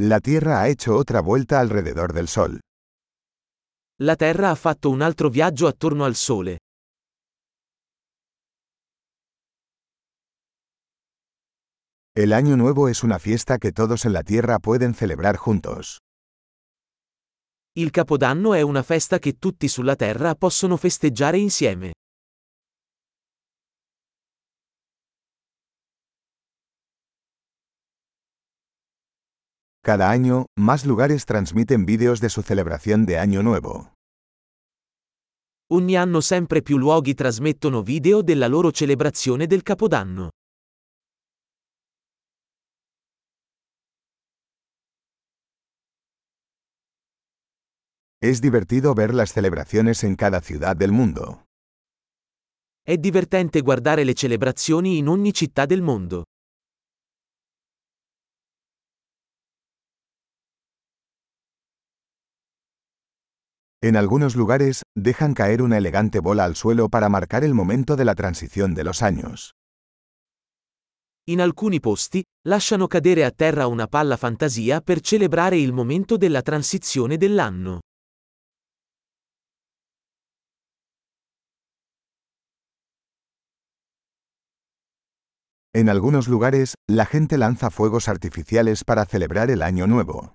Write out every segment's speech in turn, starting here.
La Tierra ha hecho otra vuelta alrededor del Sol. La Terra ha fatto un altro viaggio attorno al Sole. El Año Nuevo es una fiesta que todos en la Tierra pueden celebrar juntos. Il Capodanno è una festa che tutti sulla Terra possono festeggiare insieme. Cada año, más lugares transmiten vídeos de su celebración de Año Nuevo. Ogni anno sempre più luoghi trasmettono video della loro celebrazione del Capodanno. Es divertido ver las celebraciones en cada ciudad del mundo. È divertente guardare le celebrazioni in ogni città del mondo. En algunos lugares, dejan caer una elegante bola al suelo para marcar el momento de la transición de los años. In alcuni posti, lasciano cadere a terra una palla fantasia per celebrare il momento della transizione dell'anno. En algunos lugares, la gente lanza fuegos artificiales para celebrar el Año Nuevo.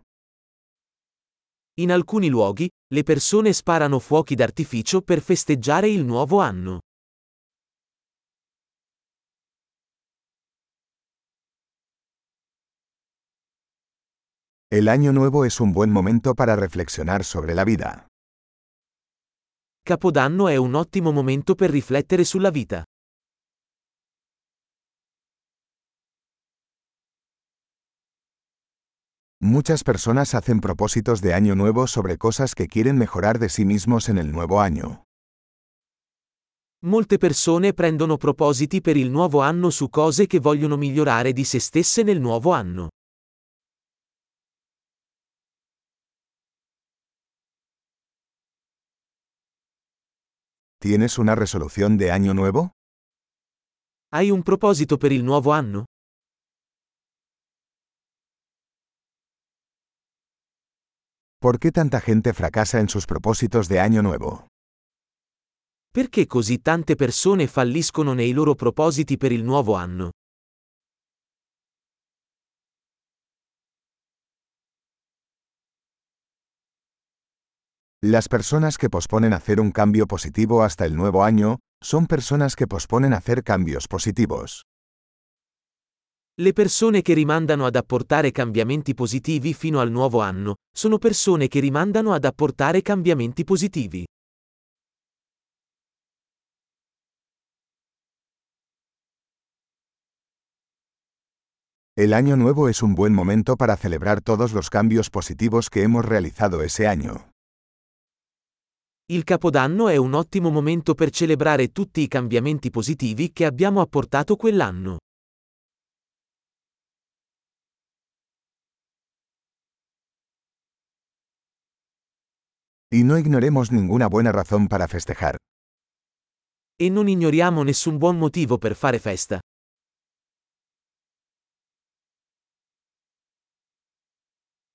In alcuni luoghi, le persone sparano fuochi d'artificio per festeggiare il nuovo anno. El Año Nuevo es un buen momento para reflexionar sobre la vida. Capodanno è un ottimo momento per riflettere sulla vita. Muchas personas hacen propósitos de año nuevo sobre cosas que quieren mejorar de sí mismos en el nuevo año. Molte persone prendono propositi per il nuovo anno su cose che vogliono migliorare di se stesse nel nuovo anno. ¿Tienes una resolución de año nuevo? Hai un proposito per il nuovo anno? ¿Por qué tanta gente fracasa en sus propósitos de año nuevo? Perché così tante persone falliscono nei loro propositi per il nuovo anno? Las personas que posponen hacer un cambio positivo hasta el nuevo año, son personas que posponen hacer cambios positivos. Le persone che rimandano ad apportare cambiamenti positivi fino al nuovo anno, sono persone che rimandano ad apportare cambiamenti positivi. El año nuevo es un buen momento para celebrar todos los cambios positivos que hemos realizado ese año. Il Capodanno è un ottimo momento per celebrare tutti i cambiamenti positivi che abbiamo apportato quell'anno. Y no ignoremos ninguna buena razón para festejar. E non ignoriamo nessun buon motivo per fare festa.